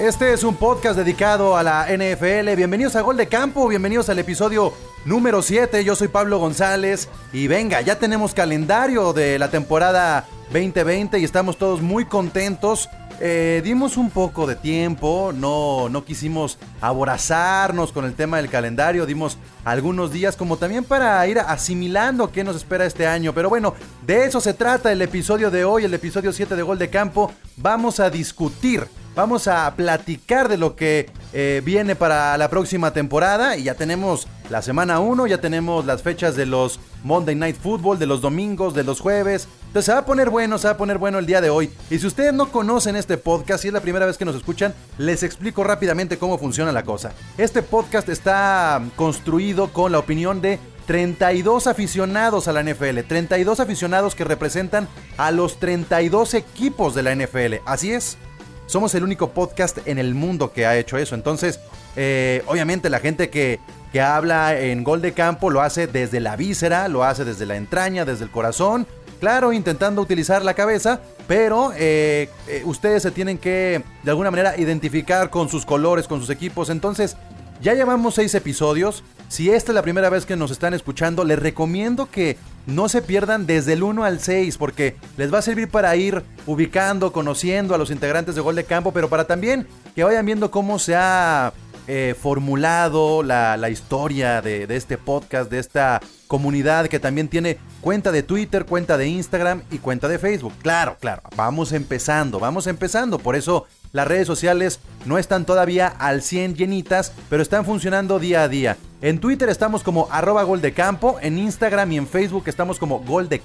Este es un podcast dedicado a la NFL. Bienvenidos a Gol de Campo, bienvenidos al episodio número 7. Yo soy Pablo González y venga, ya tenemos calendario de la temporada 2020 y estamos todos muy contentos. Eh, dimos un poco de tiempo, no, no quisimos aborazarnos con el tema del calendario, dimos algunos días como también para ir asimilando qué nos espera este año. Pero bueno, de eso se trata el episodio de hoy, el episodio 7 de Gol de Campo. Vamos a discutir Vamos a platicar de lo que eh, viene para la próxima temporada y ya tenemos la semana 1, ya tenemos las fechas de los Monday Night Football, de los domingos, de los jueves. Entonces se va a poner bueno, se va a poner bueno el día de hoy. Y si ustedes no conocen este podcast, si es la primera vez que nos escuchan, les explico rápidamente cómo funciona la cosa. Este podcast está construido con la opinión de 32 aficionados a la NFL, 32 aficionados que representan a los 32 equipos de la NFL. Así es. Somos el único podcast en el mundo que ha hecho eso. Entonces, eh, obviamente la gente que, que habla en gol de campo lo hace desde la víscera, lo hace desde la entraña, desde el corazón. Claro, intentando utilizar la cabeza, pero eh, eh, ustedes se tienen que de alguna manera identificar con sus colores, con sus equipos. Entonces, ya llevamos seis episodios. Si esta es la primera vez que nos están escuchando, les recomiendo que no se pierdan desde el 1 al 6 porque les va a servir para ir ubicando, conociendo a los integrantes de Gol de Campo, pero para también que vayan viendo cómo se ha eh, formulado la, la historia de, de este podcast, de esta comunidad que también tiene cuenta de Twitter, cuenta de Instagram y cuenta de Facebook. Claro, claro, vamos empezando, vamos empezando. Por eso las redes sociales no están todavía al 100 llenitas, pero están funcionando día a día. En Twitter estamos como arroba gol de campo, en Instagram y en Facebook estamos como gol de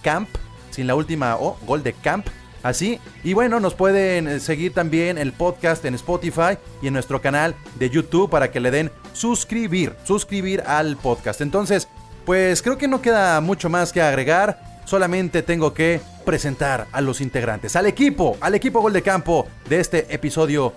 sin la última O, gol de camp. Así, y bueno, nos pueden eh, seguir también el podcast en Spotify y en nuestro canal de YouTube para que le den suscribir, suscribir al podcast. Entonces, pues creo que no queda mucho más que agregar. Solamente tengo que presentar a los integrantes, al equipo, al equipo Gol de Campo de este episodio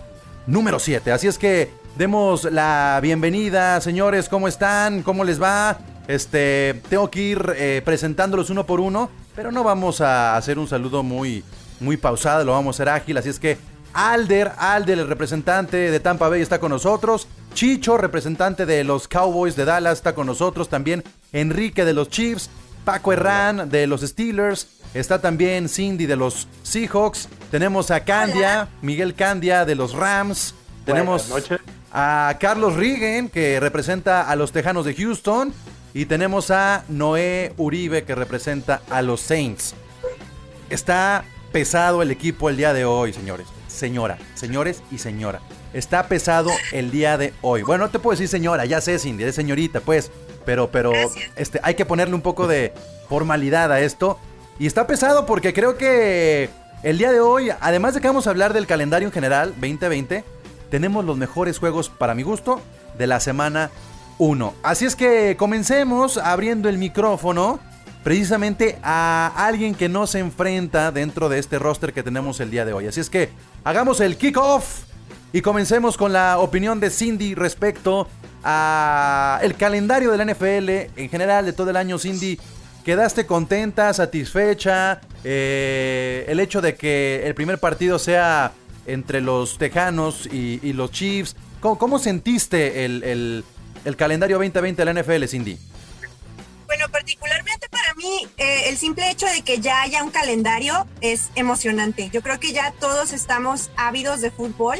número 7. Así es que demos la bienvenida, señores, ¿cómo están? ¿Cómo les va? Este, tengo que ir eh, presentándolos uno por uno, pero no vamos a hacer un saludo muy, muy pausado, lo vamos a hacer ágil, así es que Alder, Alder, el representante de Tampa Bay, está con nosotros. Chicho, representante de los Cowboys de Dallas, está con nosotros. También Enrique de los Chiefs. Paco Herrán de los Steelers. Está también Cindy de los Seahawks. Tenemos a Candia, Miguel Candia de los Rams. Tenemos Buenas noches. a Carlos Rigen, que representa a los Tejanos de Houston. Y tenemos a Noé Uribe, que representa a los Saints. Está pesado el equipo el día de hoy, señores. Señora, señores y señora. Está pesado el día de hoy. Bueno, no te puedo decir señora, ya sé, Cindy, es señorita, pues. Pero, pero, este, hay que ponerle un poco de formalidad a esto. Y está pesado porque creo que el día de hoy, además de que vamos a hablar del calendario en general 2020, tenemos los mejores juegos, para mi gusto, de la semana 1. Así es que comencemos abriendo el micrófono precisamente a alguien que no se enfrenta dentro de este roster que tenemos el día de hoy. Así es que hagamos el kickoff y comencemos con la opinión de Cindy respecto a el calendario de la NFL en general de todo el año. Cindy, ¿quedaste contenta, satisfecha? Eh, el hecho de que el primer partido sea entre los Tejanos y, los Chiefs. ¿Cómo, sentiste el, el- el calendario 2020 de la NFL, Cindy? Bueno, particularmente para mí, eh, el simple hecho de que ya haya un calendario es emocionante. Yo creo que ya todos estamos ávidos de fútbol,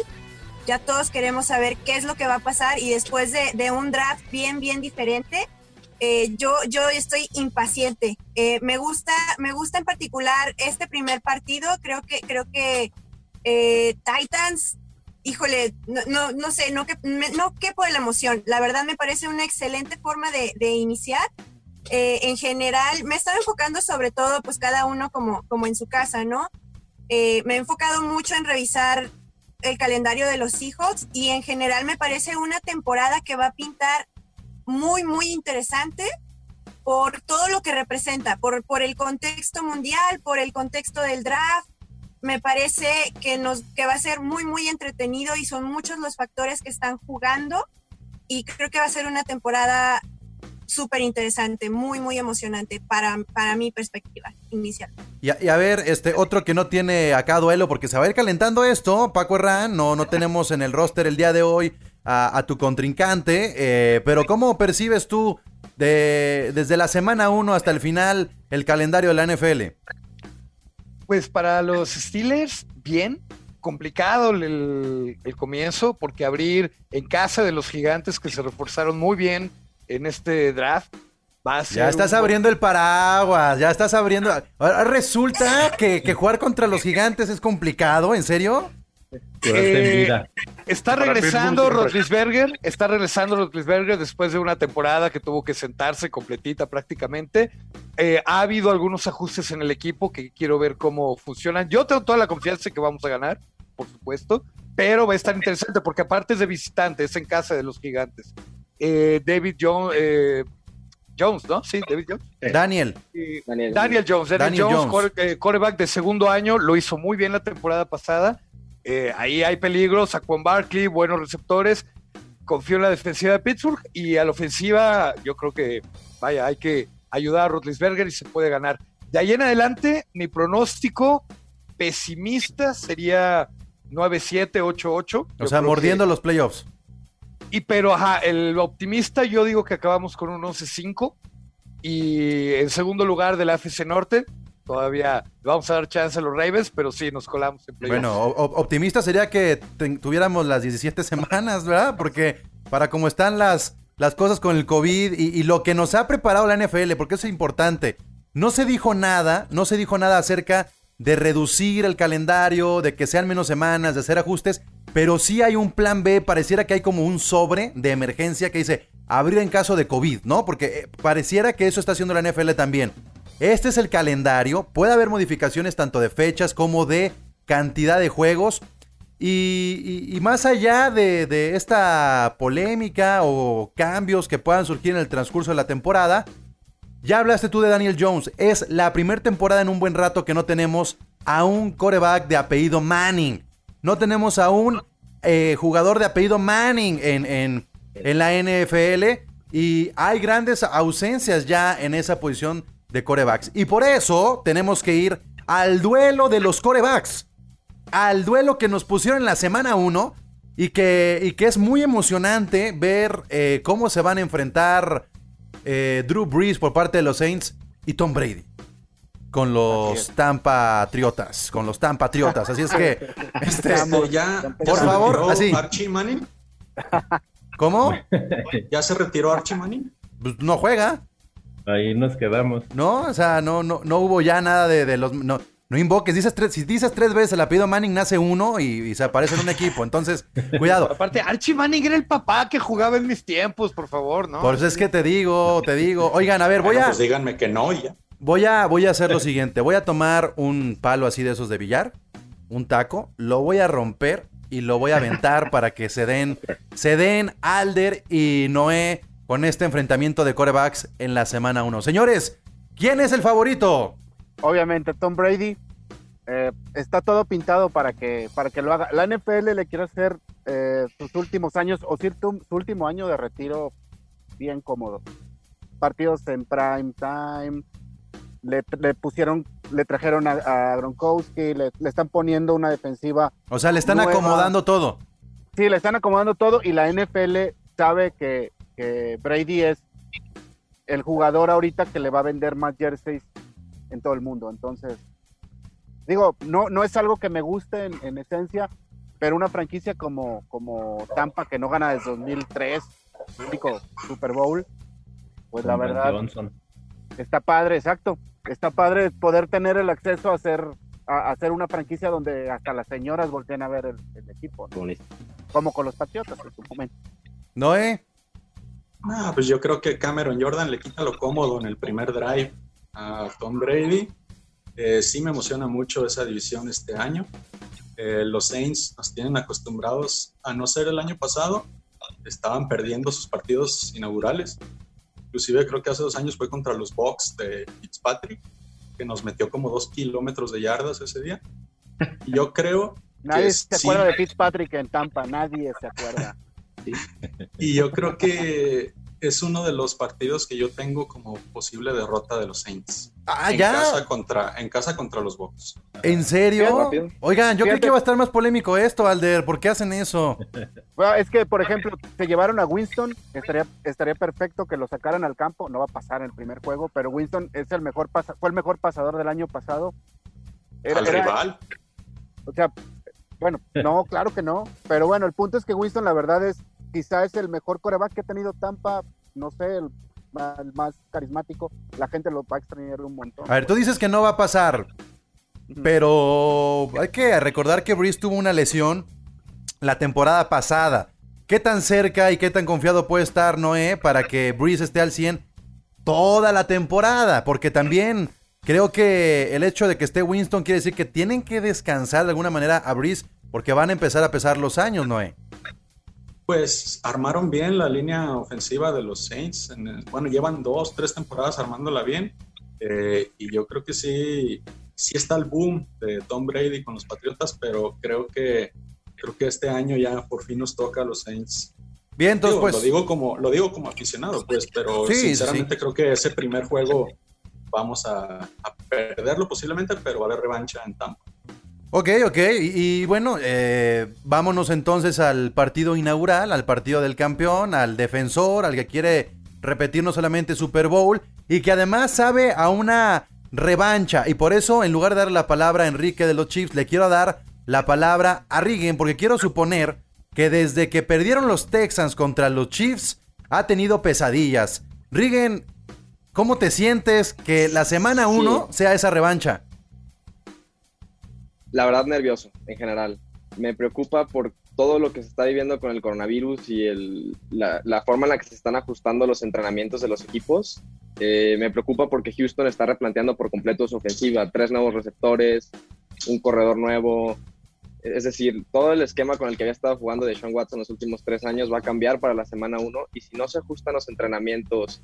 ya todos queremos saber qué es lo que va a pasar y después de, un draft bien, bien diferente, eh, yo, yo estoy impaciente. Eh, me gusta, me gusta en particular este primer partido. Creo que, creo que eh, Titans, híjole, no, no, no sé, no que, no quepo de la emoción. La verdad me parece una excelente forma de, de iniciar. en general, me estaba enfocando sobre todo, pues cada uno como, como en su casa, ¿no? Me he enfocado mucho en revisar el calendario de los Seahawks y en general me parece una temporada que va a pintar muy, muy interesante por todo lo que representa, por, por el contexto mundial, por el contexto del draft. Me parece que, nos, que va a ser muy, muy entretenido y son muchos los factores que están jugando y creo que va a ser una temporada súper interesante, muy, muy emocionante para, para mi perspectiva inicial. Y a, ver, este otro que no tiene acá duelo, porque se va a ir calentando esto, Paco Herrán, no, no tenemos en el roster el día de hoy a, tu contrincante, eh, pero ¿cómo percibes tú de, desde la semana 1 hasta el final el calendario de la NFL? Pues para los Steelers, bien, complicado el, el, comienzo, porque abrir en casa de los gigantes que se reforzaron muy bien en este draft. Va a ser ya estás abriendo el paraguas, ya estás abriendo. Ahora resulta que, jugar contra los gigantes es complicado, ¿en serio? Eh, está regresando Rotlisberger, está regresando Rotlisberger después de una temporada que tuvo que sentarse completita prácticamente. Eh, ha habido algunos ajustes en el equipo que quiero ver cómo funcionan. Yo tengo toda la confianza que vamos a ganar, por supuesto, pero va a estar interesante porque aparte es de visitante, es en casa de los gigantes. Eh, David Jones, eh, Jones, ¿no? Sí, David Jones. Daniel. Daniel. Jones, Daniel, Jones, coreback de segundo año, lo hizo muy bien la temporada pasada. Eh, ahí hay peligro, Saquon Barkley, buenos receptores. Confío en la defensiva de Pittsburgh y a la ofensiva yo creo que, vaya, hay que ayudar a Rotlisberger y se puede ganar. De ahí en adelante, mi pronóstico pesimista sería 9-7, 8-8. O sea, mordiendo los playoffs. Y pero, ajá, el optimista yo digo que acabamos con un 11-5 y en segundo lugar de la AFC Norte. Todavía vamos a dar chance a los Ravens, pero sí, nos colamos en playoffs. Bueno, optimista sería que tuviéramos las 17 semanas, ¿verdad? Porque para cómo están las, las cosas con el COVID y, y, lo que nos ha preparado la NFL, porque eso es importante. No se dijo nada, no se dijo nada acerca de reducir el calendario, de que sean menos semanas, de hacer ajustes, pero sí hay un plan B, pareciera que hay como un sobre de emergencia que dice abrir en caso de COVID, ¿no? Porque eh, pareciera que eso está haciendo la NFL también. Este es el calendario, puede haber modificaciones tanto de fechas como de cantidad de juegos. Y, más allá de, de esta polémica o cambios que puedan surgir en el transcurso de la temporada, ya hablaste tú de Daniel Jones. Es la primera temporada en un buen rato que no tenemos a un coreback de apellido Manning. No tenemos a un eh, jugador de apellido Manning en, en, en, la NFL. Y hay grandes ausencias ya en esa posición de corebacks. Y por eso tenemos que ir al duelo de los corebacks. Al duelo que nos pusieron en la semana 1. Y que, y que es muy emocionante ver eh, cómo se van a enfrentar eh, Drew Brees por parte de los Saints y Tom Brady con los Tampa Triotas, con los Tampa Triotas. Así es que, este, ya, por favor, así. Archie Manning. ¿Cómo? ¿Ya se retiró Archie Manning? Pues no juega. Ahí nos quedamos. No, o sea, no, no, no hubo ya nada de, de los. No, no invoques, dices tres, si dices tres veces el apellido Manning, nace uno y, se aparece en un equipo. Entonces, cuidado. Aparte, Archie Manning era el papá que jugaba en mis tiempos, por favor, ¿no? Por eso es que te digo, te digo. Oigan, a ver, voy a. Pues díganme que no y ya. Voy a, voy a hacer lo siguiente. Voy a tomar un palo así de esos de billar, un taco, lo voy a romper y lo voy a aventar para que se den, se den Alder y Noé con este enfrentamiento de corebacks en la semana 1. Señores, ¿quién es el favorito? obviamente Tom Brady eh, está todo pintado para que, para que lo haga. La NFL le quiere hacer eh, sus últimos años o su, último año de retiro bien cómodo. Partidos en prime time, le, pusieron, le trajeron a, Gronkowski, le, están poniendo una defensiva. O sea, le están acomodando todo. Sí, le están acomodando todo y la NFL sabe que, que Brady es el jugador ahorita que le va a vender más jerseys en todo el mundo. Entonces, digo, no, no es algo que me guste en, esencia, pero una franquicia como, como Tampa, que no gana desde 2003, único Super Bowl, pues la verdad está padre, exacto. Está padre poder tener el acceso a hacer, a, hacer una franquicia donde hasta las señoras volteen a ver el, equipo. Como con los Patriotas en su momento. Noé. Ah, pues yo creo que Cameron Jordan le quita lo cómodo en el primer drive a Tom Brady. Eh, sí me emociona mucho esa división este año. Eh, los Saints nos tienen acostumbrados a no ser el año pasado, estaban perdiendo sus partidos inaugurales. Inclusive creo que hace dos años fue contra los Bucks de Fitzpatrick, que nos metió como dos kilómetros de yardas ese día. Y yo creo... Nadie se acuerda de Fitzpatrick en Tampa, nadie se acuerda. Y yo creo que es uno de los partidos que yo tengo como posible derrota de los Saints. Ah, en ya. Casa contra, en casa contra los Bucks. ¿En serio? Oigan, yo creo que va a estar más polémico esto, Alder. ¿Por qué hacen eso? Bueno, es que, por ejemplo, se llevaron a Winston, estaría, estaría perfecto que lo sacaran al campo, no va a pasar en el primer juego, pero Winston es el mejor pasa- fue el mejor pasador del año pasado. Era- Al era- rival. O sea, bueno, no, claro que no, pero bueno, el punto es que Winston la verdad es, quizá es el mejor coreback que ha tenido Tampa, no sé, el, más carismático, la gente lo va a extrañar un montón. A ver, tú dices que no va a pasar, pero hay que recordar que Breeze tuvo una lesión la temporada pasada. ¿Qué tan cerca y qué tan confiado puede estar Noé para que Breeze esté al 100 toda la temporada? Porque también creo que el hecho de que esté Winston quiere decir que tienen que descansar de alguna manera a Breeze porque van a empezar a pesar los años, Noé. Pues armaron bien la línea ofensiva de los Saints. Bueno, llevan dos, tres temporadas armándola bien. eh, y yo creo que sí, sí está el boom de Tom Brady con los Patriotas, pero creo que, creo que este año ya por fin nos toca a los Saints. Bien, entonces Digo, pues... lo, digo como, lo digo como aficionado, pues, pero Sí, sí, sinceramente creo que ese primer juego vamos a, a perderlo posiblemente, pero va a haber revancha en Tampa. Ok, ok. Y, y bueno, eh, vámonos entonces al partido inaugural, al partido del campeón, al defensor, al que quiere repetir no solamente Super Bowl y que además sabe a una revancha. Y por eso, en lugar de dar la palabra a Enrique de los Chiefs, le quiero dar la palabra a Rigen, porque quiero suponer que desde que perdieron los Texans contra los Chiefs, ha tenido pesadillas. Rigen, ¿cómo te sientes que la semana 1 sea esa revancha? La verdad nervioso en general. Me preocupa por todo lo que se está viviendo con el coronavirus y el, la, forma en la que se están ajustando los entrenamientos de los equipos. Eh, me preocupa porque Houston está replanteando por completo su ofensiva, tres nuevos receptores, un corredor nuevo. Es decir, todo el esquema con el que había estado jugando de Sean Watson los últimos tres años va a cambiar para la semana uno y si no se ajustan los entrenamientos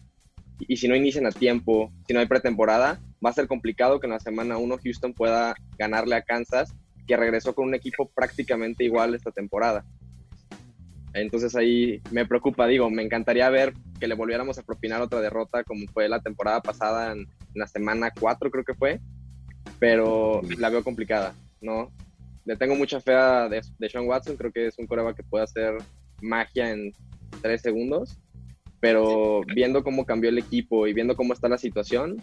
y si no inician a tiempo, si no hay pretemporada, va a ser complicado que en la semana 1 Houston pueda ganarle a Kansas, que regresó con un equipo prácticamente igual esta temporada. Entonces ahí me preocupa, digo, me encantaría ver que le volviéramos a propinar otra derrota como fue la temporada pasada en, la semana 4 creo que fue, pero la veo complicada, ¿no? Le tengo mucha fe a de, de Sean Watson, creo que es un coreba que puede hacer magia en tres segundos, pero viendo cómo cambió el equipo y viendo cómo está la situación,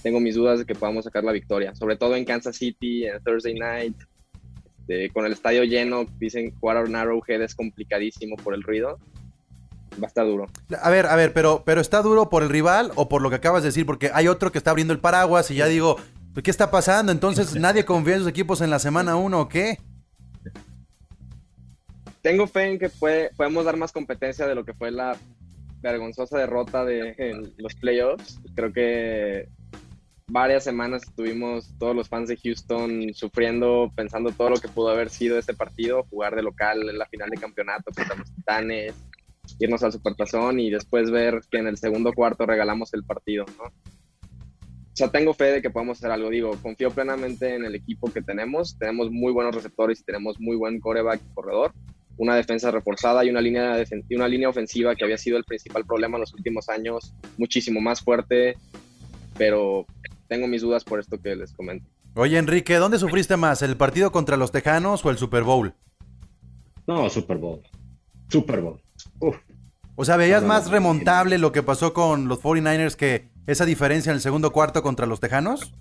tengo mis dudas de que podamos sacar la victoria, sobre todo en Kansas City, en Thursday Night, este, con el estadio lleno, dicen jugar a Arrowhead es complicadísimo por el ruido, va a estar duro. A ver, a ver, pero, pero ¿está duro por el rival o por lo que acabas de decir? Porque hay otro que está abriendo el paraguas y ya digo, ¿qué está pasando? Entonces, ¿nadie confía en sus equipos en la semana 1 o qué? Tengo fe en que puede, podemos dar más competencia de lo que fue la vergonzosa derrota de los playoffs. Creo que varias semanas estuvimos todos los fans de Houston sufriendo, pensando todo lo que pudo haber sido este partido, jugar de local en la final de campeonato contra los Titanes, irnos al Supertazón y después ver que en el segundo cuarto regalamos el partido, ¿no? O sea, tengo fe de que podamos hacer algo. Digo, confío plenamente en el equipo que tenemos. Tenemos muy buenos receptores y tenemos muy buen coreback y corredor. Una defensa reforzada y una línea, y una línea ofensiva que había sido el principal problema en los últimos años, muchísimo más fuerte, pero tengo mis dudas por esto que les comento. Oye, Enrique, ¿dónde sufriste más? ¿El partido contra los Tejanos o el Super Bowl? No, Super Bowl. Super Bowl. Uf. O sea, ¿veías No, no, más remontable lo que pasó con los 49ers que esa diferencia en el segundo cuarto contra los Tejanos?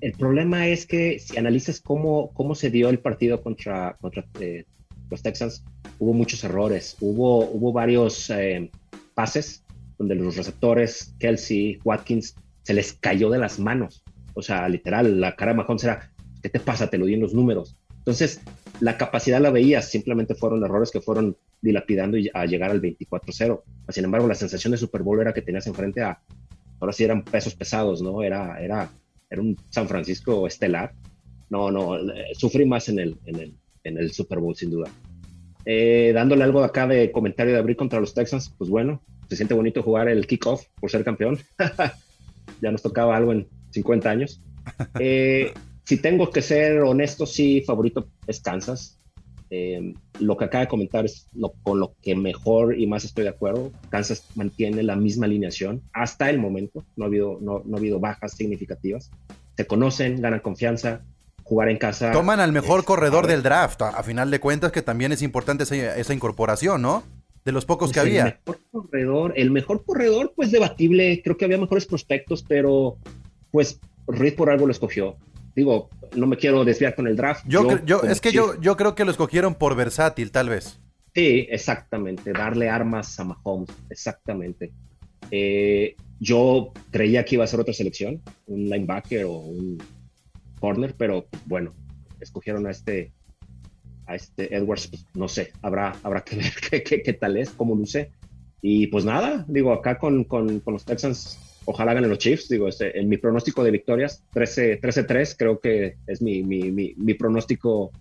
El problema es que si analizas cómo, cómo se dio el partido contra, contra eh, los Texans, hubo muchos errores. Hubo, hubo varios eh, pases donde los receptores, Kelsey, Watkins, se les cayó de las manos. O sea, literal, la cara de Mahomes era, ¿qué te pasa? Te lo di en los números. Entonces, la capacidad la veías, simplemente fueron errores que fueron dilapidando y a llegar al 24-0. Sin embargo, la sensación de Super Bowl era que tenías enfrente a, ahora sí eran pesos pesados, ¿no? Era, era, era un San Francisco estelar. No, no, eh, sufrí más en el, en el, en el Super Bowl, sin duda. Eh, dándole algo acá de comentario de abrir contra los Texans, pues bueno, se siente bonito jugar el kickoff por ser campeón. ya nos tocaba algo en 50 años. Eh, si tengo que ser honesto, sí, favorito es Kansas. Eh, lo que acaba de comentar es lo, con lo que mejor y más estoy de acuerdo. Kansas mantiene la misma alineación hasta el momento. No ha habido, no, no ha habido bajas significativas. Se conocen, ganan confianza. Jugar en casa. Toman al mejor corredor del draft, a, final de cuentas, que también es importante esa, incorporación, ¿no? De los pocos que había. El mejor corredor, el mejor corredor, pues debatible. Creo que había mejores prospectos, pero pues Reed por algo lo escogió digo, no me quiero desviar con el draft. Yo, yo, es que yo, yo creo que lo escogieron por versátil, tal vez. Sí, exactamente, darle armas a Mahomes, exactamente. Eh, yo creía que iba a ser otra selección, un linebacker o un corner, pero bueno, escogieron a este, a este Edwards, pues, no sé, habrá, habrá que ver qué, qué, tal es, cómo luce. Y pues nada, digo, acá con, con, con los Texans ojalá ganen los Chiefs. Digo, este, en mi pronóstico de victorias, 13-3, creo que es mi, mi, mi, pronóstico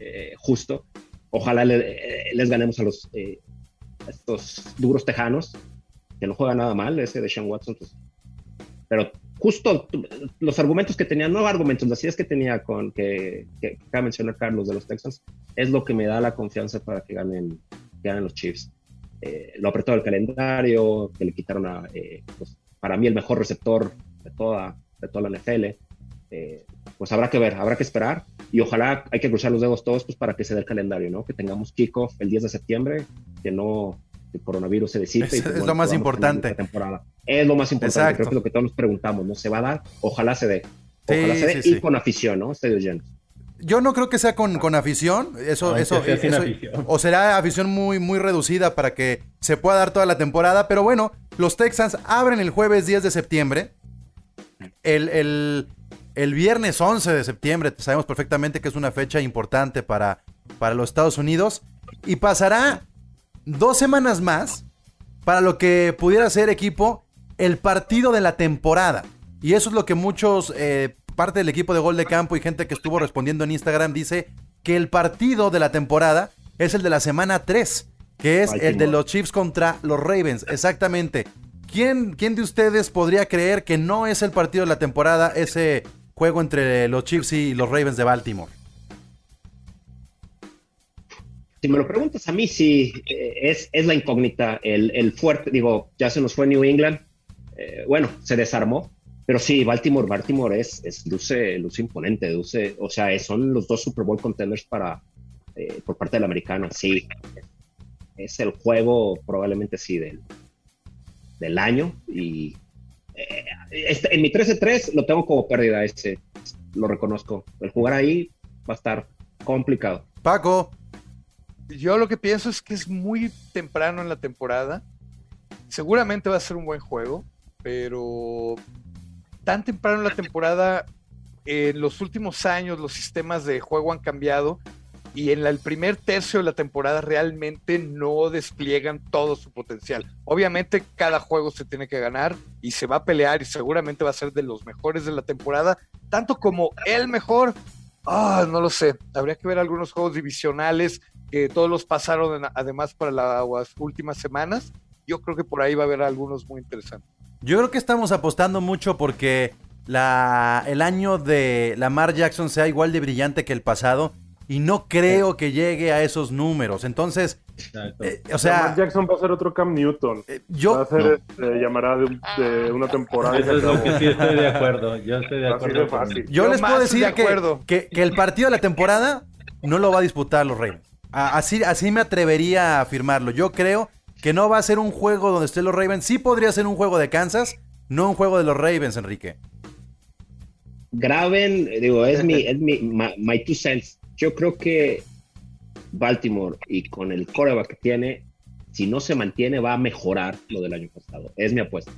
eh, justo. Ojalá eh, les ganemos a los eh, estos duros tejanos, que no juegan nada mal, ese de Sean Watson. Pues, pero justo los argumentos que tenía, no argumentos, las ideas que tenía con que, que, acaba de mencionar Carlos de los Texans, es lo que me da la confianza para que ganen, ganen los Chiefs. lo apretó el calendario, que le quitaron a pues, para mí el mejor receptor de toda, de toda la NFL. Eh, pues habrá que ver, habrá que esperar y ojalá hay que cruzar los dedos todos pues para que se dé el calendario, ¿no? Que tengamos kickoff el 10 de septiembre, que no el coronavirus se disipe. Es, es lo más importante. Temporada. Es lo más importante, creo que es lo que todos nos preguntamos, ¿no? ¿Se va a dar? Ojalá se dé. Ojalá se dé y con afición, ¿no? Estadios llenos. Yo no creo que sea con, con afición. Eso, eso, O será afición muy, muy reducida para que se pueda dar toda la temporada. Pero bueno, los Texans abren el jueves 10 de septiembre. El, viernes 11 de septiembre, sabemos perfectamente que es una fecha importante para, para los Estados Unidos. Y pasará dos semanas más para lo que pudiera ser equipo el partido de la temporada. Y eso es lo que muchos eh, parte del equipo de gol de campo y gente que estuvo respondiendo en Instagram dice que el partido de la temporada es el de la semana 3, que es el de los Chiefs contra los Ravens. Exactamente. ¿Quién, ¿Quién de ustedes podría creer que no es el partido de la temporada ese juego entre los Chiefs y los Ravens de Baltimore? Si me lo preguntas a mí, sí, eh, es, es la incógnita, el, fuerte, digo, ya se nos fue New England, eh, bueno, se desarmó, pero sí, Baltimore, Baltimore es, es luce, luce imponente, luce, o sea, son los dos Super Bowl contenders para, eh, por parte de la americana, sí. Es el juego probablemente sí del, del año y eh, este, en mi 13-3 lo tengo como pérdida ese, lo reconozco. El jugar ahí va a estar complicado. Paco. Yo lo que pienso es que es muy temprano en la temporada. Seguramente va a ser un buen juego, pero tan temprano en la temporada, en los últimos años los sistemas de juego han cambiado y en el primer tercio de la temporada realmente no despliegan todo su potencial. Obviamente cada juego se tiene que ganar y se va a pelear y seguramente va a ser de los mejores de la temporada, tanto como el mejor. Ah, no lo sé. Habría que ver algunos juegos divisionales que todos los pasaron además para las últimas semanas. Yo creo que por ahí va a haber algunos muy interesantes. Yo creo que estamos apostando mucho porque la, el año de Lamar Jackson sea igual de brillante que el pasado y no creo que llegue a esos números. Entonces, eh, o sea, Lamar Jackson va a ser otro Cam Newton. Eh, yo va a ser, este, llamará de, una temporada. Eso es lo que sí estoy de acuerdo. Yo estoy de acuerdo. Yo, les puedo decir que, que, el partido de la temporada no lo va a disputar los Ravens. Así, así me atrevería a afirmarlo. Yo creo que no va a ser un juego donde estén los Ravens. Sí podría ser un juego de Kansas, no un juego de los Ravens, Enrique. Graben, digo, es mi, es mi my, two cents. Yo creo que Baltimore y con el coreback que tiene, si no se mantiene, va a mejorar lo del año pasado. Es mi apuesta.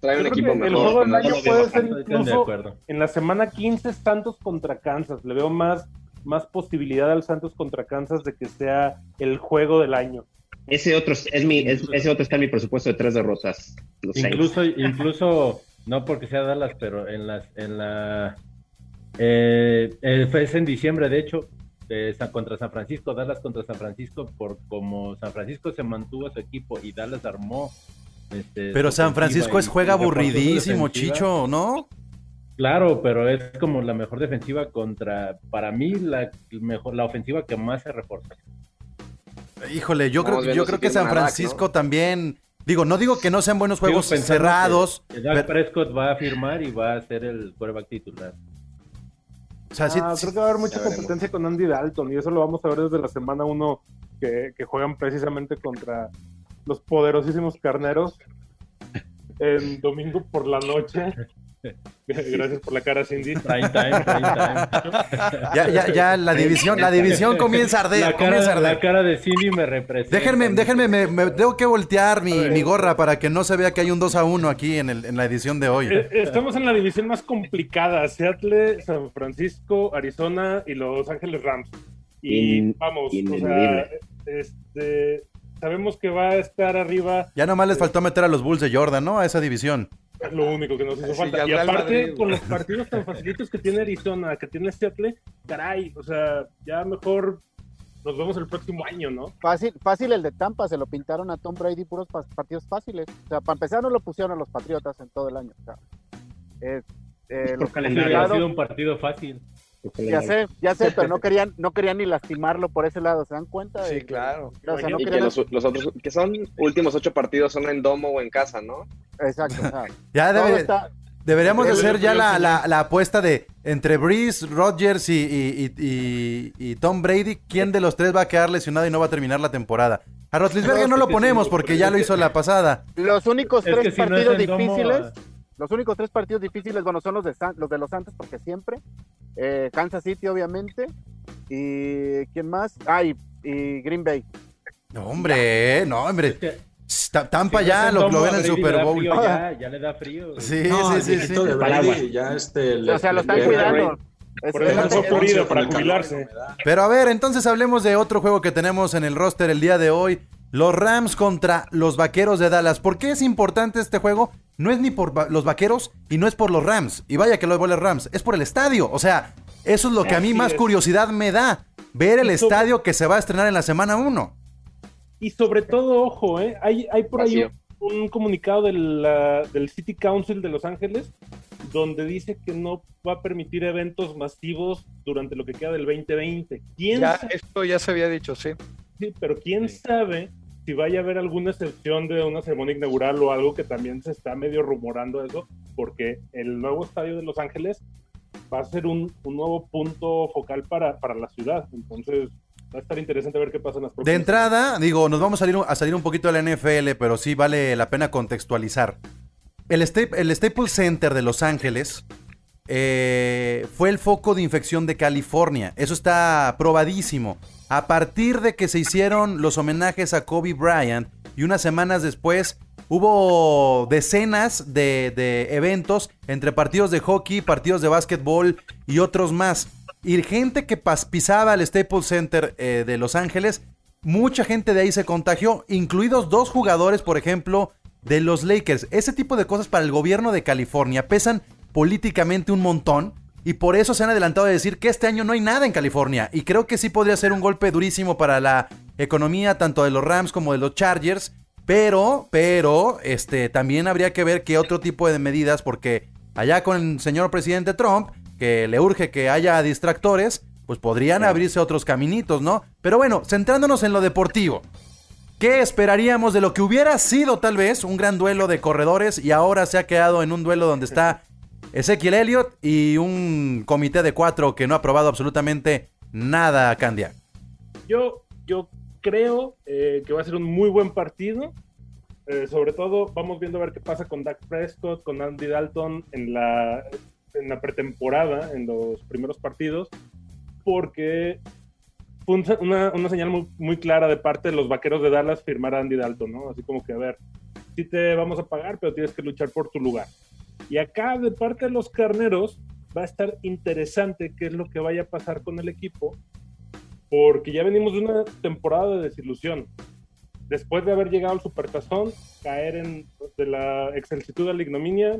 Trae un equipo mejor. El juego del año puede ser incluso en la semana 15 Santos contra Kansas. Le veo más más posibilidad al Santos contra Kansas de que sea el juego del año. Ese otro, es mi, ese otro está en mi presupuesto de tres derrotas. incluso, incluso, no porque sea Dallas, pero en las, en la eh, eh es en diciembre, de hecho, contra San Francisco, Dallas contra San Francisco, por como San Francisco se mantuvo su equipo y Dallas armó. Este, pero San Francisco es juega aburridísimo, Chicho, ¿no? Claro, pero es como la mejor defensiva contra, para mí, la mejor, la ofensiva que más se refuerza. Híjole, yo creo, yo creo que San Francisco también. Digo, no digo que no sean buenos juegos cerrados. Prescott va a firmar y va a ser el quarterback titular. O sea, sí, ah, creo que va a haber mucha competencia con Andy Dalton y eso lo vamos a ver desde la semana 1 que, que juegan precisamente contra los poderosísimos carneros en domingo por la noche. Gracias por la cara, Cindy. Prime time, prime time. ya, ya, ya, la división, la división comienza a arder. La cara, La cara de Cindy me representa. Déjenme, déjenme, me, tengo que voltear mi, mi, gorra para que no se vea que hay un 2 a 1 aquí en, el, en la edición de hoy. Eh, estamos en la división más complicada: Seattle, San Francisco, Arizona y Los Ángeles Rams. Y vamos, o sea, este, sabemos que va a estar arriba. Ya nomás les faltó meter a los Bulls de Jordan, ¿no? A esa división. Es lo único que nos hizo falta. Y aparte, con los partidos tan facilitos que tiene Arizona, que tiene Seattle, caray, o sea, ya mejor nos vemos el próximo año, ¿no? Fácil, fácil el de Tampa, se lo pintaron a Tom Brady puros partidos fáciles. O sea, para empezar no lo pusieron a los Patriotas en todo el año. O sea, es, eh, ha sido un partido fácil. Ya sé, ya sé, pero no querían, no querían ni lastimarlo por ese lado, ¿se dan cuenta? Sí, claro. y que los, otros, que son últimos ocho partidos son en domo o en casa, ¿no? Exacto. ya deberíamos de hacer ya la, la, apuesta de entre Breeze, Rodgers y, y, Tom Brady, ¿quién de los tres va a quedar lesionado y no va a terminar la temporada? A Rotlisberger no lo ponemos porque ya lo hizo la pasada. Los únicos tres partidos difíciles... Los únicos tres partidos difíciles, bueno, son los de, los de los Santos, porque siempre. Eh, Kansas City, obviamente. ¿Y quién más? Ah, y, Green Bay. No, hombre, no, hombre. Tampa ya lo, ven en Super Bowl. ya, ya, le da frío. Sí, sí, sí. sí. ya este, o sea, lo están cuidando. Por eso Florida para jubilarse. Pero a ver, entonces hablemos de otro juego que tenemos en el roster el día de hoy. Los Rams contra los Vaqueros de Dallas. ¿Por qué es importante este juego? No es ni por los Vaqueros y no es por los Rams. Y vaya que lo los Rams. Es por el estadio. O sea, eso es lo que a mí más curiosidad me da. Ver el estadio que se va a estrenar en la semana 1. Y sobre todo, ojo, ¿eh? hay, hay por ahí un, comunicado del, del City Council de Los Ángeles donde dice que no va a permitir eventos masivos durante lo que queda del 2020. ¿Quién ya, esto ya se había dicho, sí. Sí, pero quién sabe si vaya a haber alguna excepción de una ceremonia inaugural o algo que también se está medio rumorando eso, porque el nuevo estadio de Los Ángeles va a ser un, nuevo punto focal para, para, la ciudad. Entonces, va a estar interesante ver qué pasa en las próximas. De entrada, digo, nos vamos a salir, a salir un poquito de la NFL, pero sí vale la pena contextualizar. El, el Staples Center de Los Ángeles eh, fue el foco de infección de California. Eso está probadísimo. A partir de que se hicieron los homenajes a Kobe Bryant y unas semanas después hubo decenas de, eventos entre partidos de hockey, partidos de básquetbol y otros más. Y gente que pisaba el Staples Center eh, de Los Ángeles, mucha gente de ahí se contagió, incluidos dos jugadores, por ejemplo, de los Lakers. Ese tipo de cosas para el gobierno de California pesan políticamente un montón. Y por eso se han adelantado a decir que este año no hay nada en California. Y creo que sí podría ser un golpe durísimo para la economía tanto de los Rams como de los Chargers. Pero, pero, este, también habría que ver qué otro tipo de medidas, porque allá con el señor presidente Trump, que le urge que haya distractores, pues podrían abrirse otros caminitos, ¿no? Pero bueno, centrándonos en lo deportivo. ¿Qué esperaríamos de lo que hubiera sido tal vez un gran duelo de corredores y ahora se ha quedado en un duelo donde está Ezequiel Elliott y un comité de cuatro que no ha probado absolutamente nada Candia. Yo, yo creo eh, que va a ser un muy buen partido. Eh, sobre todo, vamos viendo a ver qué pasa con Dak Prescott, con Andy Dalton en la, en la pretemporada, en los primeros partidos, porque fue una, una señal muy, muy, clara de parte de los vaqueros de Dallas firmar a Andy Dalton, ¿no? Así como que, a ver, sí te vamos a pagar, pero tienes que luchar por tu lugar. Y acá, de parte de los carneros, va a estar interesante qué es lo que vaya a pasar con el equipo, porque ya venimos de una temporada de desilusión. Después de haber llegado al Supertazón, caer en de la excelsitud a la ignominia,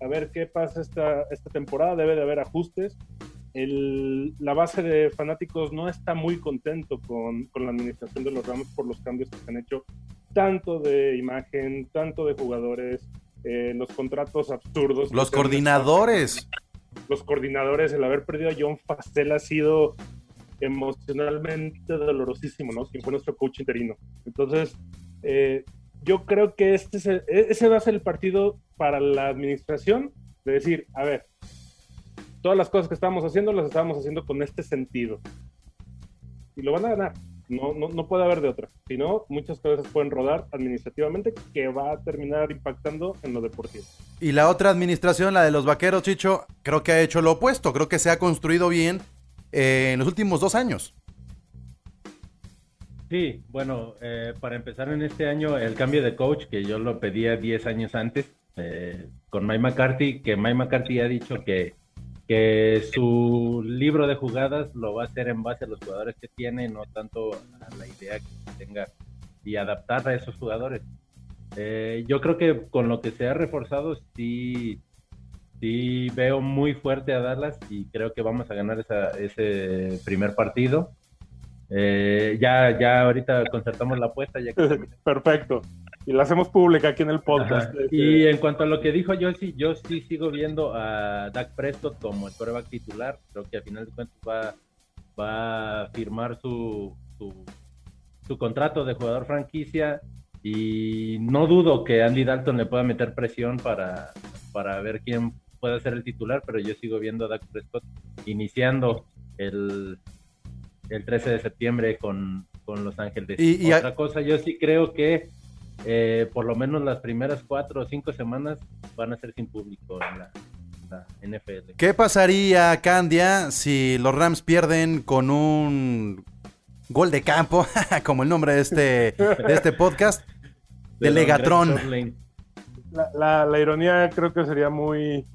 a ver qué pasa esta, esta temporada, debe de haber ajustes. El, la base de fanáticos no está muy contento con, con, la administración de los Rams por los cambios que se han hecho, tanto de imagen, tanto de jugadores, eh, los contratos absurdos. Los coordinadores. Los coordinadores, el haber perdido a John Fastel ha sido emocionalmente dolorosísimo, ¿no? Quien fue nuestro coach interino. Entonces, eh, yo creo que este e, ese va a ser el partido para la administración de decir, a ver, todas las cosas que estamos haciendo las estamos haciendo con este sentido. Y lo van a ganar. No, no, no puede haber de otra. Si no, muchas cosas pueden rodar administrativamente que va a terminar impactando en lo deportivo. Y la otra administración, la de los vaqueros, Chicho, creo que ha hecho lo opuesto. Creo que se ha construido bien eh, en los últimos dos años. Sí, bueno, eh, para empezar en este año, el cambio de coach, que yo lo pedía 10 años antes, eh, con Mike McCarthy, que Mike McCarthy ha dicho que, que su libro de jugadas lo va a hacer en base a los jugadores que tiene, no tanto a la idea que tenga y adaptar a esos jugadores. Eh, yo creo que con lo que se ha reforzado, sí, sí veo muy fuerte a Dallas y creo que vamos a ganar ese primer partido. Eh, ya, ya ahorita concertamos la apuesta. Ya Perfecto. Y la hacemos pública aquí en el podcast. Y en cuanto a lo que dijo yo sí, yo sí sigo viendo a Dak Prescott como el coreback titular. Creo que al final de cuentas va, va a firmar su, su, contrato de jugador franquicia. Y no dudo que Andy Dalton le pueda meter presión para, para ver quién puede ser el titular, pero yo sigo viendo a Dak Prescott iniciando el, el 13 de septiembre con, Los Ángeles. Y, Otra cosa, yo sí creo que eh, por lo menos las primeras cuatro o cinco semanas van a ser sin público en la, NFL. ¿Qué pasaría, Candia, si los Rams pierden con un gol de campo, como el nombre de este, de este podcast, de, Legatron? La, la, ironía creo que sería muy,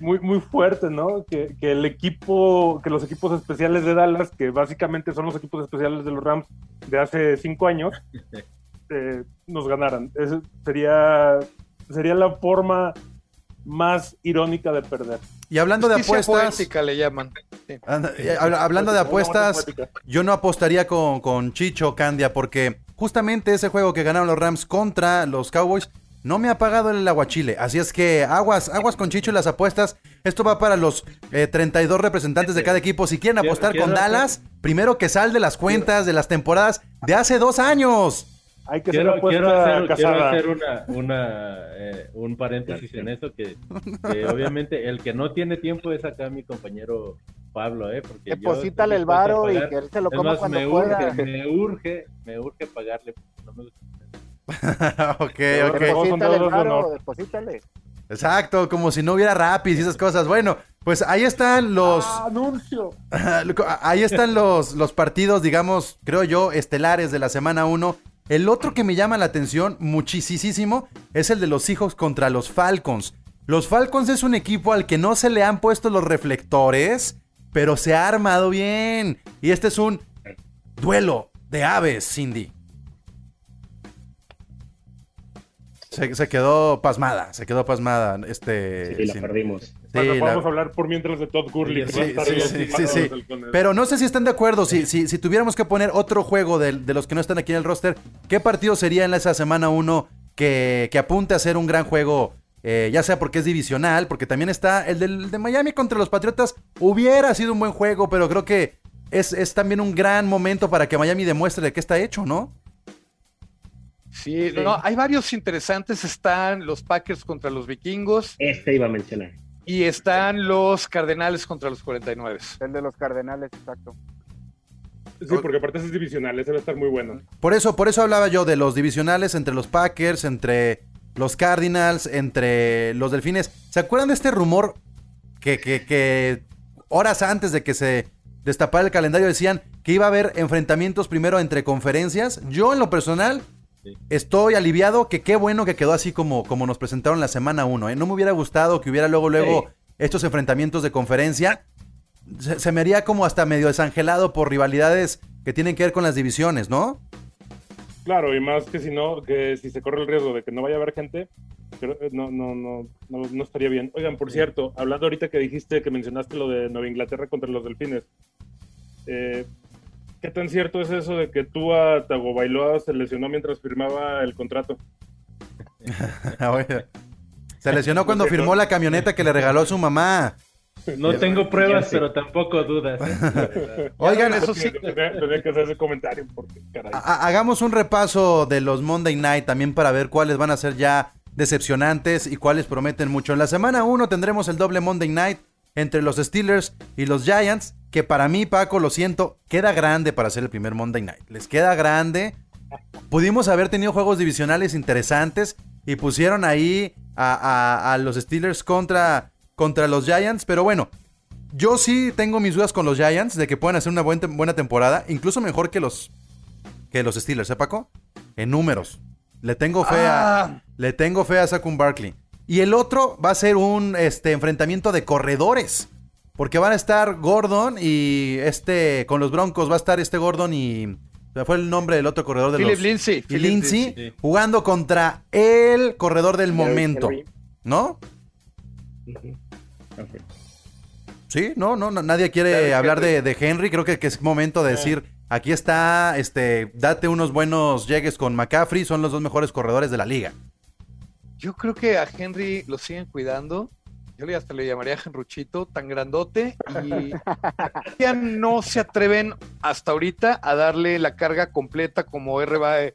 muy, muy, fuerte, ¿no? Que, el equipo, que los equipos especiales de Dallas, que básicamente son los equipos especiales de los Rams de hace cinco años, eh, nos ganaran. sería, sería la forma más irónica de perder. Y hablando de apuestas. le llaman. Hablando de apuestas, yo no apostaría con, con Chicho Candia, porque justamente ese juego que ganaron los Rams contra los Cowboys no me ha pagado el aguachile. Así es que aguas, aguas con Chicho y las apuestas. Esto va para los 32 eh, representantes de cada equipo. Si quieren apostar con Dallas, primero que sal de las cuentas de las temporadas de hace dos años. Hay que quiero, hacer, una, eh, un paréntesis en eso, que, obviamente el que no tiene tiempo es acá mi compañero Pablo, ¿eh? Porque Deposítale el varo y que él se lo coma cuando me pueda. me urge, me urge pagarle. No me gusta ok, ok. Exacto, como si no hubiera rapis y esas cosas. Bueno, pues ahí están los. Ah, anuncio. ahí están los, los partidos, digamos, creo yo, estelares de la semana 1. El otro que me llama la atención muchísimo es el de los hijos contra los Falcons. Los Falcons es un equipo al que no se le han puesto los reflectores, pero se ha armado bien. Y este es un duelo de aves, Cindy. Se, quedó pasmada, se quedó pasmada. Este, sí, la perdimos. Sí, vamos a hablar por mientras de Todd Gurley. Sí, sí, sí, Pero no sé si están de acuerdo. Si, si, si tuviéramos que poner otro juego de, los que no están aquí en el roster, ¿qué partido sería en esa semana 1 que, que, apunte a ser un gran juego? Eh, ya sea porque es divisional, porque también está el del, de Miami contra los Patriotas. Hubiera sido un buen juego, pero creo que es, es también un gran momento para que Miami demuestre de qué está hecho, ¿no? Sí, no, hay varios interesantes. Están los Packers contra los Vikingos. Este iba a mencionar. Y están los Cardenales contra los 49. El de los Cardenales, exacto. Sí, porque aparte es divisional, ese va a estar muy bueno. Por eso, por eso hablaba yo de los divisionales entre los Packers, entre los Cardinals, entre los Delfines. ¿Se acuerdan de este rumor que, que, que horas antes de que se destapara el calendario decían que iba a haber enfrentamientos primero entre conferencias? Yo en lo personal Estoy aliviado que qué bueno que quedó así como, como nos presentaron la semana 1. ¿eh? No me hubiera gustado que hubiera luego, luego estos enfrentamientos de conferencia, se, me haría como hasta medio desangelado por rivalidades que tienen que ver con las divisiones, ¿no? Claro, y más que si no, que si se corre el riesgo de que no vaya a haber gente, eh, no, no, no, no, estaría bien. Oigan, por cierto, hablando ahorita que dijiste, que mencionaste lo de Nueva Inglaterra contra los Delfines, eh, ¿qué tan cierto es eso de que tú a Tagovailoa se lesionó mientras firmaba el contrato? se lesionó cuando firmó la camioneta que le regaló su mamá. No tengo pruebas, pero tampoco dudas. ¿eh? Oigan, eso sí. Tenía, que hacer ese comentario porque, Hagamos un repaso de los Monday Night también para ver cuáles van a ser ya decepcionantes y cuáles prometen mucho. En la semana 1 tendremos el doble Monday Night entre los Steelers y los Giants, que para mí, Paco, lo siento, queda grande para ser el primer Monday Night. Les queda grande. Pudimos haber tenido juegos divisionales interesantes y pusieron ahí a, a los Steelers contra contra los Giants, pero bueno, yo sí tengo mis dudas con los Giants de que puedan hacer una buena, buena temporada, incluso mejor que los que los Steelers, ¿eh, Paco? En números. Le tengo fe a ah. le tengo fe a Saquon Barkley. Y el otro va a ser un este enfrentamiento de corredores. Porque van a estar Gordon y este con los Broncos va a estar este Gordon y fue el nombre del otro corredor de Philip los Lindsay, y Lindsay jugando contra el corredor del momento, ¿no? Sí, no, no, nadie quiere hablar de, Henry. Creo que, es momento de decir, aquí está, este, date unos buenos llegues con McCaffrey, son los dos mejores corredores de la liga. Yo creo que a Henry lo siguen cuidando. Yo hasta le llamaría Henruchito, tan grandote, y no se atreven hasta ahorita a darle la carga completa como RBA eh,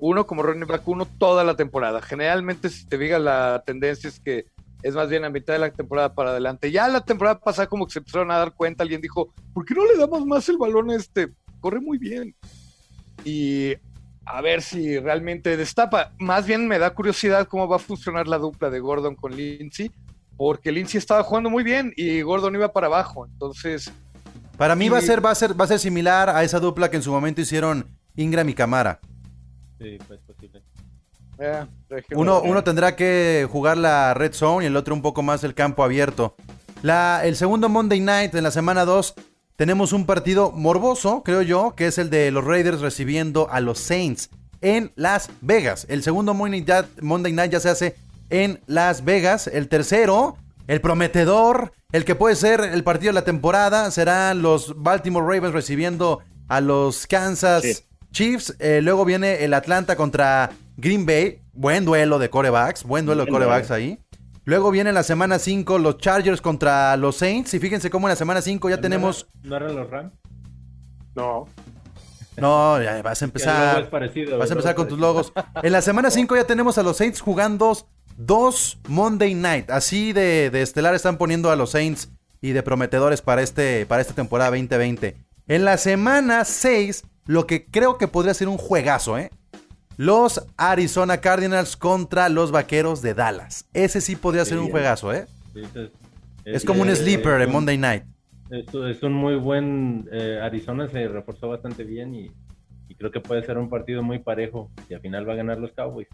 uno, como running back uno, toda la temporada. Generalmente, si te diga la tendencia es que es más bien a mitad de la temporada para adelante. Ya la temporada pasada como que se empezaron a dar cuenta, alguien dijo, ¿por qué no le damos más el balón a este? Corre muy bien. Y a ver si realmente destapa. Más bien me da curiosidad cómo va a funcionar la dupla de Gordon con Lindsay, porque Lindsay estaba jugando muy bien y Gordon iba para abajo. Entonces... Para mí va, a ser, va, a ser, va a ser similar a esa dupla que en su momento hicieron Ingram y Camara. Sí, pues posible. Eh, uno, uno, tendrá que jugar la red zone y el otro un poco más el campo abierto. La, el segundo Monday Night en la semana 2 tenemos un partido morboso, creo yo, que es el de los Raiders recibiendo a los Saints en Las Vegas. El segundo Monday Night, Monday Night ya se hace en Las Vegas. El tercero, el prometedor, el que puede ser el partido de la temporada, serán los Baltimore Ravens recibiendo a los Kansas Chiefs. Eh, luego viene el Atlanta contra Green Bay, buen duelo de corebacks, buen duelo de corebacks ahí. Luego viene la semana 5 los Chargers contra los Saints. Y fíjense cómo en la semana 5 ya tenemos. ¿No eran los Rams? No. No, ya vas a empezar. vas a empezar con tus logos. En la semana 5 ya tenemos a los Saints jugando dos Monday Night. Así de, de, estelar están poniendo a los Saints y de prometedores para, este, para esta temporada 2020. En la semana 6, lo que creo que podría ser un juegazo, ¿eh? Los Arizona Cardinals contra los Vaqueros de Dallas. Ese sí podría ser un juegazo, ¿eh? Es, como un sleeper en Monday Night. Es, un muy buen. Eh, Arizona se reforzó bastante bien y, creo que puede ser un partido muy parejo. Y al final va a ganar los Cowboys.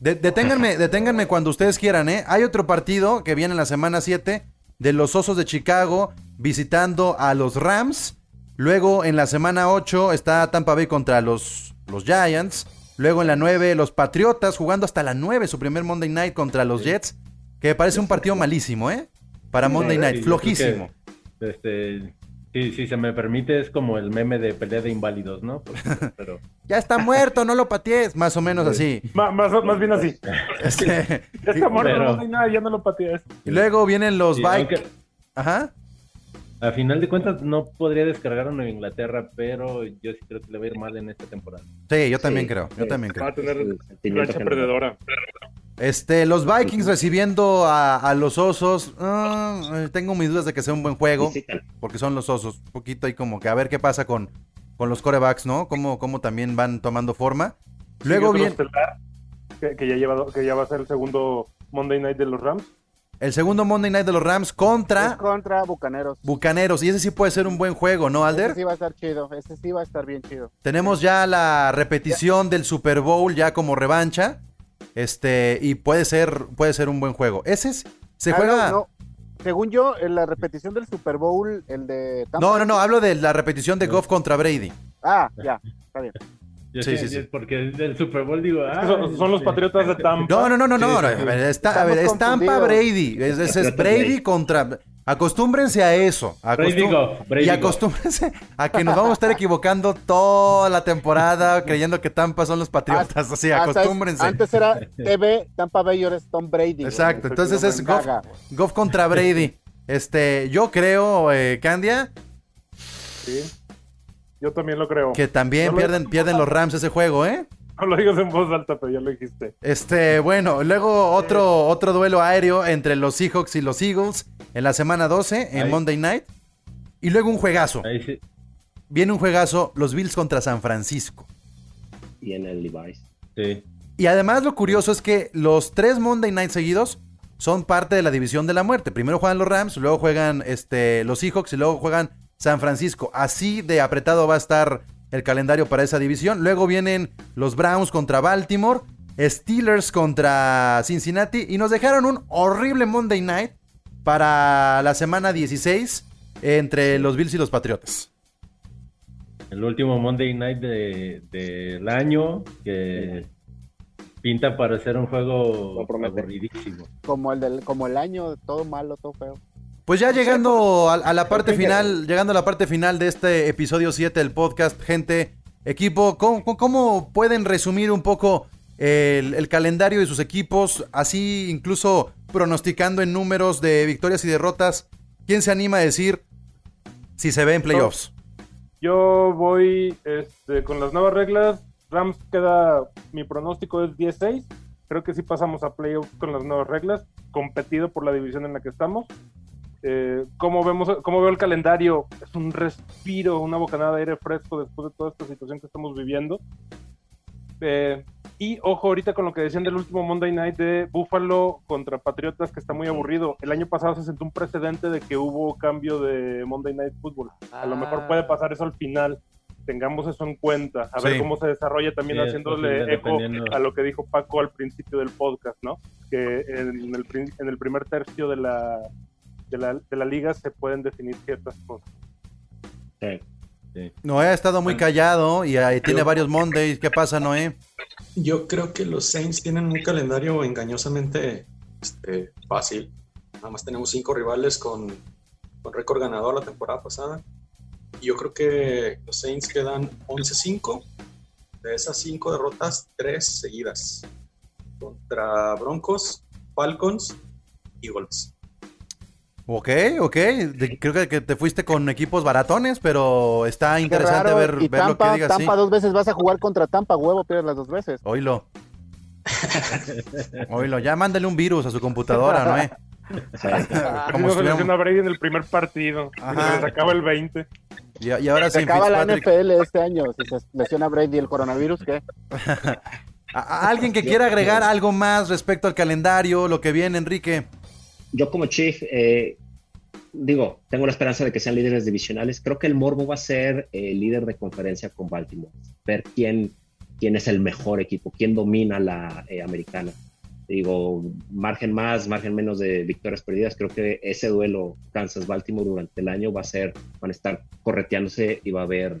Deténganme, deténganme cuando ustedes quieran, ¿eh? Hay otro partido que viene en la semana 7 de los Osos de Chicago visitando a los Rams. Luego en la semana 8 está Tampa Bay contra los, los Giants. Luego en la 9, los Patriotas jugando hasta la 9, su primer Monday Night contra los Jets, que me parece un partido malísimo, ¿eh? Para Monday Night, flojísimo. este, si se me permite, es como el meme de pelea de inválidos, ¿no? Pero... ya está muerto, no lo patees, más o menos así. más, más, bien así. Este, ya está muerto, no hay nada, ya no lo patees. Y luego vienen los Vikings. Ajá. A final de cuentas, no podría descargar a Nueva Inglaterra, pero yo sí creo que le va a ir mal en esta temporada. Sí, yo también creo. Yo también creo. Va a tener racha perdedora. Este, los Vikings recibiendo a, los osos. Ah, tengo mis dudas de que sea un buen juego. Porque son los osos. Un poquito ahí como que a ver qué pasa con, con los corebacks, ¿no? Cómo, cómo también van tomando forma. Luego viene. Que, que, ya lleva, que ya va a ser el segundo Monday Night de los Rams. El segundo Monday Night de los Rams contra. contra Bucaneros. Bucaneros. Y ese sí puede ser un buen juego, ¿no, Alder? Ese sí va a estar chido. Ese sí va a estar bien chido. Tenemos ya la repetición del Super Bowl ya como revancha. Este, y puede ser, puede ser un buen juego. Ese es, se ah, juega. según yo, en la repetición del Super Bowl, el de Tampa. No, no, no, hablo de la repetición de Goff contra Brady. Ah, ya, está bien. Sí, sí, sí, Porque del Super Bowl digo, ah, son, los Patriotas de Tampa. No, no, no, no, no. Está, a ver, es Tampa Brady. Es, es, Brady contra. Acostúmbrense a eso. y acostúmbrense a que nos vamos a estar equivocando toda la temporada creyendo que Tampa son los Patriotas. Así, acostúmbrense. antes era TV, Tampa Bay ahora es Tom Brady. Exacto. Entonces es Goff, contra Brady. Este, yo creo, eh, Candia. Sí. Yo también lo creo. Que también pierden, pierden los Rams ese juego, ¿eh? No lo digas en voz alta, pero ya lo dijiste. Este, bueno, luego otro, otro duelo aéreo entre los Seahawks y los Eagles en la semana 12, en Monday Night. Y luego un juegazo. Viene un juegazo, los Bills contra San Francisco. Y en el Levi's. Sí. Y además lo curioso es que los tres Monday Night seguidos son parte de la división de la muerte. Primero juegan los Rams, luego juegan este, los Seahawks y luego juegan San Francisco. Así de apretado va a estar el calendario para esa división. Luego vienen los Browns contra Baltimore, Steelers contra Cincinnati y nos dejaron un horrible Monday Night para la semana 16 entre los Bills y los Patriotas. El último Monday Night del año que pinta para ser un juego aburridísimo. Como el, del, como el año, todo malo, todo feo. Pues ya llegando a, la parte final, llegando a la parte final de este episodio 7 del podcast, gente, equipo, ¿cómo, pueden resumir un poco el, calendario de sus equipos? Así incluso pronosticando en números de victorias y derrotas. ¿Quién se anima a decir si se ve en playoffs? Yo voy este, con las nuevas reglas. Rams queda, mi pronóstico es 10-6. Creo que sí pasamos a playoffs con las nuevas reglas, competido por la división en la que estamos. Eh, como vemos, como veo el calendario, es un respiro, una bocanada de aire fresco después de toda esta situación que estamos viviendo. Eh, y ojo ahorita con lo que decían del último Monday Night de Buffalo contra Patriotas, que está muy aburrido. El año pasado se sentó un precedente de que hubo cambio de Monday Night Football. A lo mejor puede ah. pasar eso al final. Tengamos eso en cuenta, a ver cómo se desarrolla también haciéndole eco a lo que dijo Paco al principio del podcast, ¿no? Que en el, en el primer tercio de la, de la, de la liga se pueden definir ciertas cosas. Noé ha estado muy callado y ahí tiene varios Mondays. ¿Qué pasa, Noé? Yo creo que los Saints tienen un calendario engañosamente este, fácil. Nada más tenemos cinco rivales con, con récord ganador la temporada pasada. Y yo creo que los Saints quedan 11-5. De esas cinco derrotas, tres seguidas. Contra Broncos, Falcons y Eagles. Ok, ok. creo que te fuiste con equipos baratones, pero está interesante ver, lo que digas. Tampa dos veces vas a jugar contra Tampa, huevo, pierdes las dos veces. Oílo. Oílo, ya mándale un virus a su computadora, ¿no? Eh? Como si a Brady en el primer partido. Se acaba el 20. Y, ahora se acaba la NFL este año. Si se lesiona Brady el coronavirus, ¿qué? ¿Alguien que quiera agregar algo más respecto al calendario, lo que viene, Enrique? Yo como chief, eh, digo, tengo la esperanza de que sean líderes divisionales. Creo que el Morbo va a ser el líder de conferencia con Baltimore. Ver quién, quién es el mejor equipo, quién domina la eh, americana. Digo, margen más, margen menos de victorias perdidas. Creo que ese duelo Kansas-Baltimore durante el año va a ser, van a estar correteándose y va a haber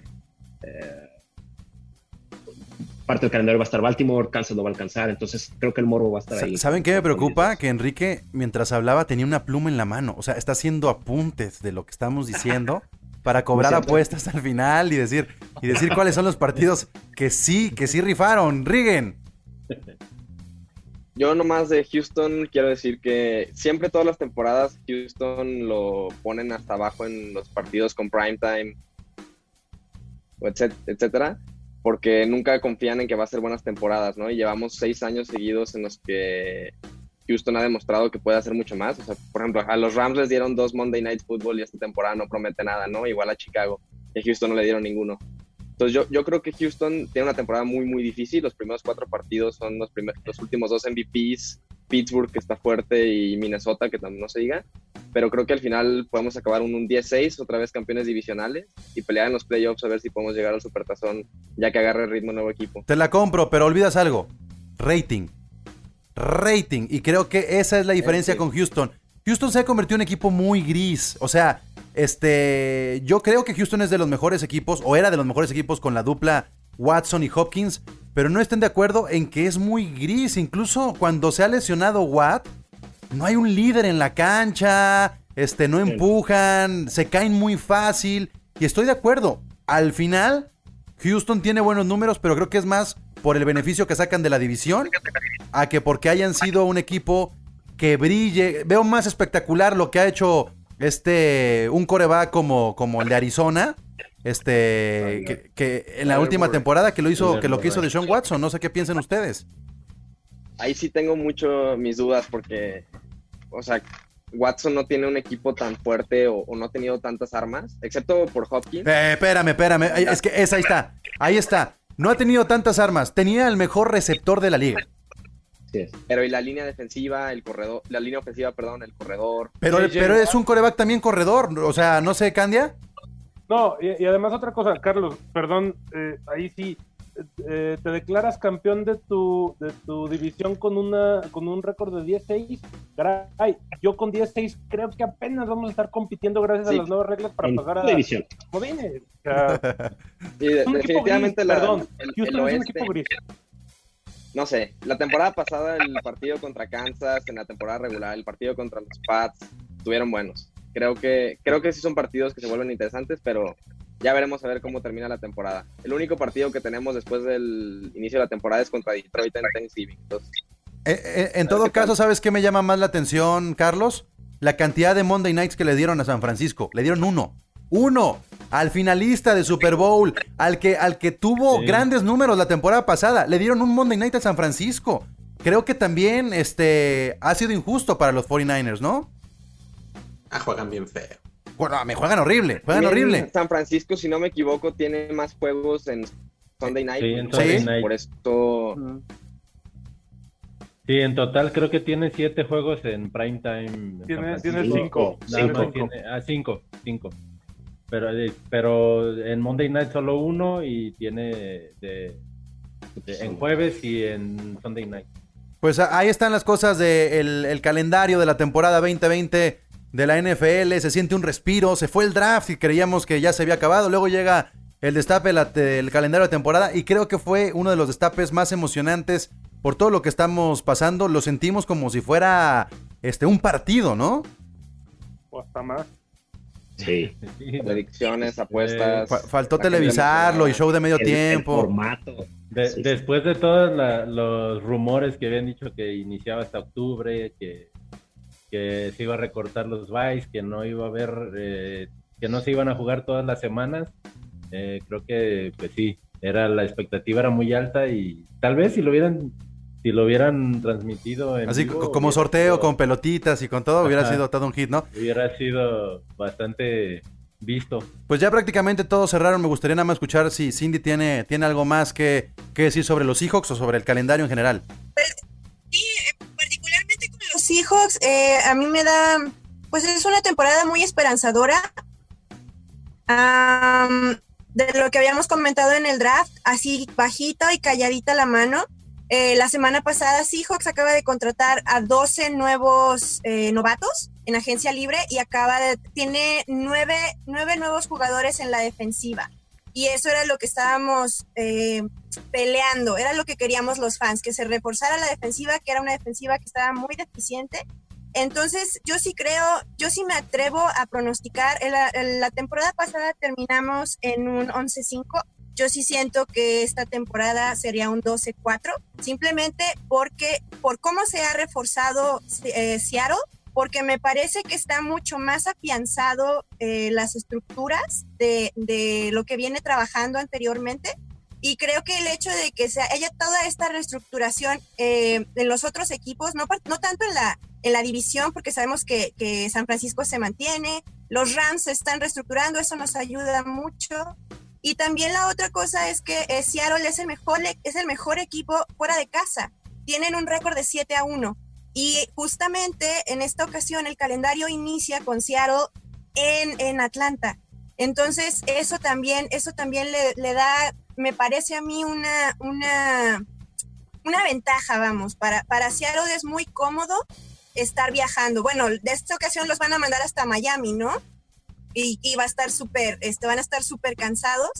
eh, parte del calendario va a estar Baltimore, Kansas no va a alcanzar, entonces creo que el morbo va a estar ahí. ¿Saben qué me preocupa? Que Enrique, mientras hablaba, tenía una pluma en la mano, o sea, está haciendo apuntes de lo que estamos diciendo para cobrar apuestas al final y decir, y decir cuáles son los partidos que sí, que sí rifaron. Rigen. Yo nomás de Houston quiero decir que siempre todas las temporadas Houston lo ponen hasta abajo en los partidos con primetime, etcétera porque nunca confían en que va a ser buenas temporadas, ¿no? Y llevamos seis años seguidos en los que Houston ha demostrado que puede hacer mucho más. O sea, por ejemplo, a los Rams les dieron dos Monday Night Football y esta temporada no promete nada, ¿no? Igual a Chicago. Y a Houston no le dieron ninguno. Entonces yo, yo creo que Houston tiene una temporada muy, muy difícil. Los primeros cuatro partidos son los, primeros, los últimos dos MVPs Pittsburgh que está fuerte y Minnesota que no se diga. Pero creo que al final podemos acabar un, un 10-6, otra vez campeones divisionales y pelear en los playoffs a ver si podemos llegar al supertazón ya que agarre el ritmo nuevo equipo. Te la compro, pero olvidas algo. Rating. Rating. Y creo que esa es la diferencia con Houston. Houston se ha convertido en un equipo muy gris. O sea, este, yo creo que Houston es de los mejores equipos, o era de los mejores equipos con la dupla Watson y Hopkins, pero no estén de acuerdo en que es muy gris. Incluso cuando se ha lesionado Watt, no hay un líder en la cancha, este, no empujan, se caen muy fácil. Y estoy de acuerdo. Al final, Houston tiene buenos números, pero creo que es más por el beneficio que sacan de la división a que porque hayan sido un equipo que brille. Veo más espectacular lo que ha hecho este un coreback como, como el de Arizona. Este que, en la última temporada que lo hizo, que lo que hizo de Sean Watson, no sé qué piensan ustedes. Ahí sí tengo mucho mis dudas porque, o sea, Watson no tiene un equipo tan fuerte o, no ha tenido tantas armas, excepto por Hopkins. Eh, espérame, espérame. Es que es, ahí está. Ahí está. No ha tenido tantas armas. Tenía el mejor receptor de la liga. Pero y la línea defensiva, el corredor, la línea ofensiva, perdón, el corredor. Pero, pero es un coreback también corredor, o sea, no sé, Candia. No, y, además otra cosa, Carlos, perdón, eh, ahí sí, eh, te declaras campeón de tu, de tu división con una con un récord de 10-6. Yo con 10-6 creo que apenas vamos a estar compitiendo gracias a las nuevas reglas para pasar a la división. definitivamente perdón, Houston es un equipo gris. No sé, la temporada pasada el partido contra Kansas, en la temporada regular, el partido contra los Pats, estuvieron buenos. Creo que, creo que sí son partidos que se vuelven interesantes, pero ya veremos a ver cómo termina la temporada. El único partido que tenemos después del inicio de la temporada es contra Detroit en Thanksgiving. Eh, eh, en todo caso, ¿sabes qué me llama más la atención, Carlos? La cantidad de Monday Nights que le dieron a San Francisco. Le dieron uno. Uno. Al finalista de Super Bowl. Al que, al que tuvo grandes números la temporada pasada. Le dieron un Monday Night a San Francisco. Creo que también este, ha sido injusto para los 49ers, ¿no? Ah, juegan bien feo. Bueno, me juegan horrible, juegan horrible. San Francisco, si no me equivoco, tiene más juegos en Sunday Night. Sí, en Sunday Night. Por esto. Sí, en total creo que tiene siete juegos en prime time. Tiene, tiene cinco. ah, cinco, cinco. Pero, eh, pero en Monday Night solo uno y tiene de, en jueves y en Sunday Night. Pues ahí están las cosas del el calendario de la temporada 2020 de la NFL, se siente un respiro, se fue el draft y creíamos que ya se había acabado, luego llega el destape del calendario de temporada y creo que fue uno de los destapes más emocionantes por todo lo que estamos pasando, lo sentimos como si fuera este un partido, ¿no? O hasta más. Sí. Predicciones, apuestas. faltó televisarlo y show de medio tiempo. formato. Después de todos los rumores que habían dicho que iniciaba hasta octubre, que que se iba a recortar los buys, que no iba a haber, eh, que no se iban a jugar todas las semanas. Eh, creo que, pues sí, era la expectativa era muy alta y tal vez si lo hubieran si lo hubieran transmitido en así como sorteo con pelotitas y con todo hubiera sido todo un hit, ¿no? Hubiera sido bastante visto. Pues ya prácticamente todos cerraron. Me gustaría nada más escuchar si Cindy tiene, tiene algo más que, que decir sobre los Seahawks o sobre el calendario en general. Seahawks eh, a mí me da, pues es una temporada muy esperanzadora. de lo que habíamos comentado en el draft, así bajita y calladita la mano. Eh, la semana pasada Seahawks acaba de contratar a 12 nuevos eh, novatos en agencia libre y acaba de, tiene nueve, nueve nuevos jugadores en la defensiva. Y eso era lo que estábamos peleando, era lo que queríamos los fans, que se reforzara la defensiva, que era una defensiva que estaba muy deficiente. Entonces, yo sí creo, yo sí me atrevo a pronosticar, la, temporada pasada terminamos en un 11-5, yo sí siento que esta temporada sería un 12-4, simplemente porque por cómo se ha reforzado eh, Seattle, porque me parece que está mucho más afianzado eh, las estructuras de, lo que viene trabajando anteriormente y creo que el hecho de que se haya toda esta reestructuración eh, en los otros equipos, no, no tanto en la, en la división, porque sabemos que, que San Francisco se mantiene, los Rams se están reestructurando, eso nos ayuda mucho. Y también la otra cosa es que eh, Seattle es el, mejor, es el mejor equipo fuera de casa. Tienen un récord de 7 a 1. Y justamente en esta ocasión el calendario inicia con Seattle en, en Atlanta. Entonces, eso también, eso también le, le da me parece a mí una, una, una ventaja, vamos. Para, para Seattle es muy cómodo estar viajando. Bueno, de esta ocasión los van a mandar hasta Miami, ¿no? Y, va a estar súper, este, van a estar súper cansados.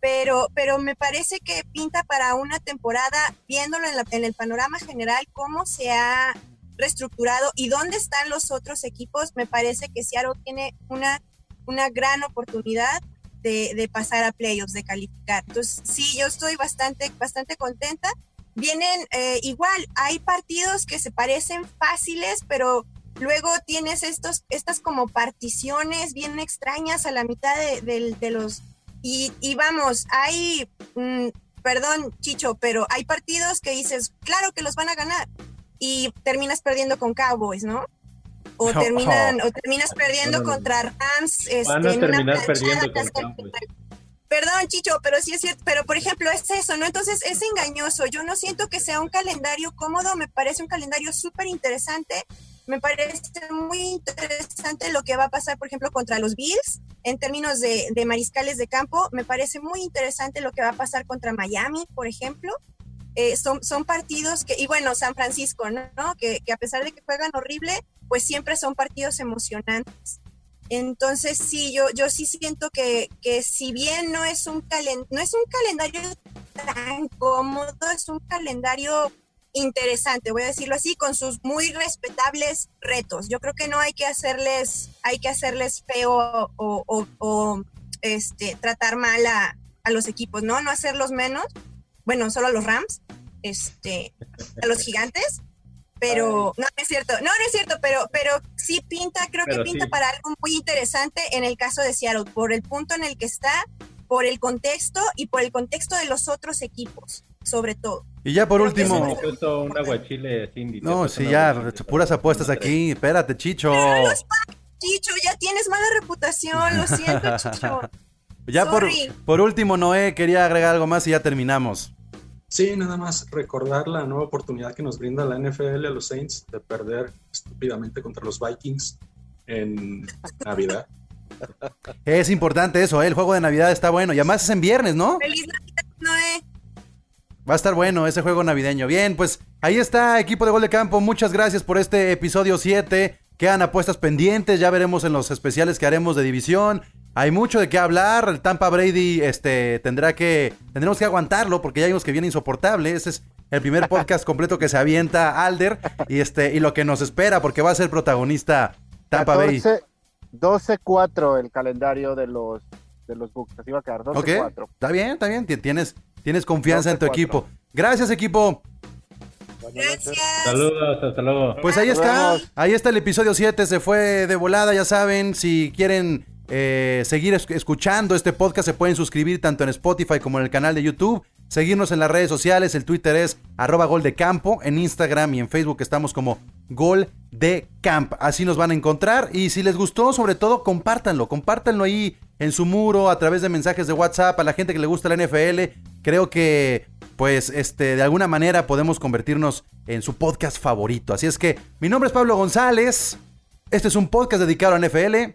Pero, pero me parece que pinta para una temporada, viéndolo en, la- en el panorama general, cómo se ha reestructurado y dónde están los otros equipos, me parece que Seattle tiene una, una gran oportunidad de, pasar a playoffs, de calificar. Entonces, sí, yo estoy bastante, bastante contenta. Vienen eh, igual, hay partidos que se parecen fáciles, pero luego tienes estos, estas como particiones bien extrañas a la mitad de, de los... Y, y vamos, hay, mm, perdón Chicho, pero hay partidos que dices, claro que los van a ganar y terminas perdiendo con Cowboys, ¿no? O, terminan, o terminas perdiendo No, no, no. contra Rams. Este, Van a terminar perdiendo que con hasta- Cowboys. Perdón, Chicho, pero sí es cierto. Pero, por ejemplo, es eso, ¿no? Entonces es engañoso. Yo no siento que sea un calendario cómodo. Me parece un calendario súper interesante. Me parece muy interesante lo que va a pasar, por ejemplo, contra los Bills en términos de, de mariscales de campo. Me parece muy interesante lo que va a pasar contra Miami, por ejemplo. Eh, son, son partidos que, y bueno, San Francisco, ¿no? Que, que a pesar de que juegan horrible, pues siempre son partidos emocionantes. Entonces, sí, yo, yo sí siento que, que si bien no es, un calen, no es un calendario tan cómodo, es un calendario interesante, voy a decirlo así, con sus muy respetables retos. Yo creo que no hay que hacerles, hay que hacerles feo o, o- o, este, tratar mal a, a los equipos, ¿no? No hacerlos menos, bueno, solo a los Rams, este, a los gigantes, pero no, no es cierto, no, no es cierto, pero, pero sí pinta, creo Pero que pinta sí. para algo muy interesante en el caso de Seattle, por el punto en el que está, por el contexto y por el contexto de los otros equipos, sobre todo. Y ya por Creo último... Un aguachile Cindy. No, sí, ya, puras apuestas aquí. Espérate, Chicho. Chicho, ya tienes mala reputación, lo siento, Chicho. Ya por, por último, Noé, quería agregar algo más y ya terminamos. Sí, nada más recordar la nueva oportunidad que nos brinda la NFL a los Saints de perder estúpidamente contra los Vikings en Navidad. Es importante eso, ¿eh? el juego de Navidad está bueno. Y además es en viernes, ¿no? Feliz Navidad, Noé. Va a estar bueno ese juego navideño. Bien, pues ahí está, equipo de gol de campo. Muchas gracias por este episodio 7. Quedan apuestas pendientes, ya veremos en los especiales que haremos de división. Hay mucho de qué hablar. El Tampa Brady este, tendrá que. Tendremos que aguantarlo porque ya vimos que viene insoportable. Ese es el primer podcast completo que se avienta Alder. Y este, y lo que nos espera, porque va a ser protagonista Tampa Bay. 14, 12-4 el calendario de los, de los Bucks. Así va a quedar, 12-4. Ok, está bien, está bien. Ti- Tienes, tienes confianza en tu 12-4. equipo. Gracias, equipo. Gracias. Saludos, hasta luego. Pues ahí está, ahí está el episodio 7, se fue de volada, ya saben, si quieren eh, seguir es- escuchando este podcast se pueden suscribir tanto en Spotify como en el canal de YouTube, seguirnos en las redes sociales, el Twitter es arroba gol de campo, en Instagram y en Facebook estamos como gol de camp, así nos van a encontrar y si les gustó sobre todo compártanlo, compártanlo ahí en su muro a través de mensajes de WhatsApp a la gente que le gusta la NFL, creo que pues este de alguna manera podemos convertirnos en su podcast favorito. Así es que mi nombre es Pablo González. Este es un podcast dedicado a la NFL.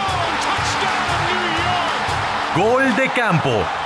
Gol de Campo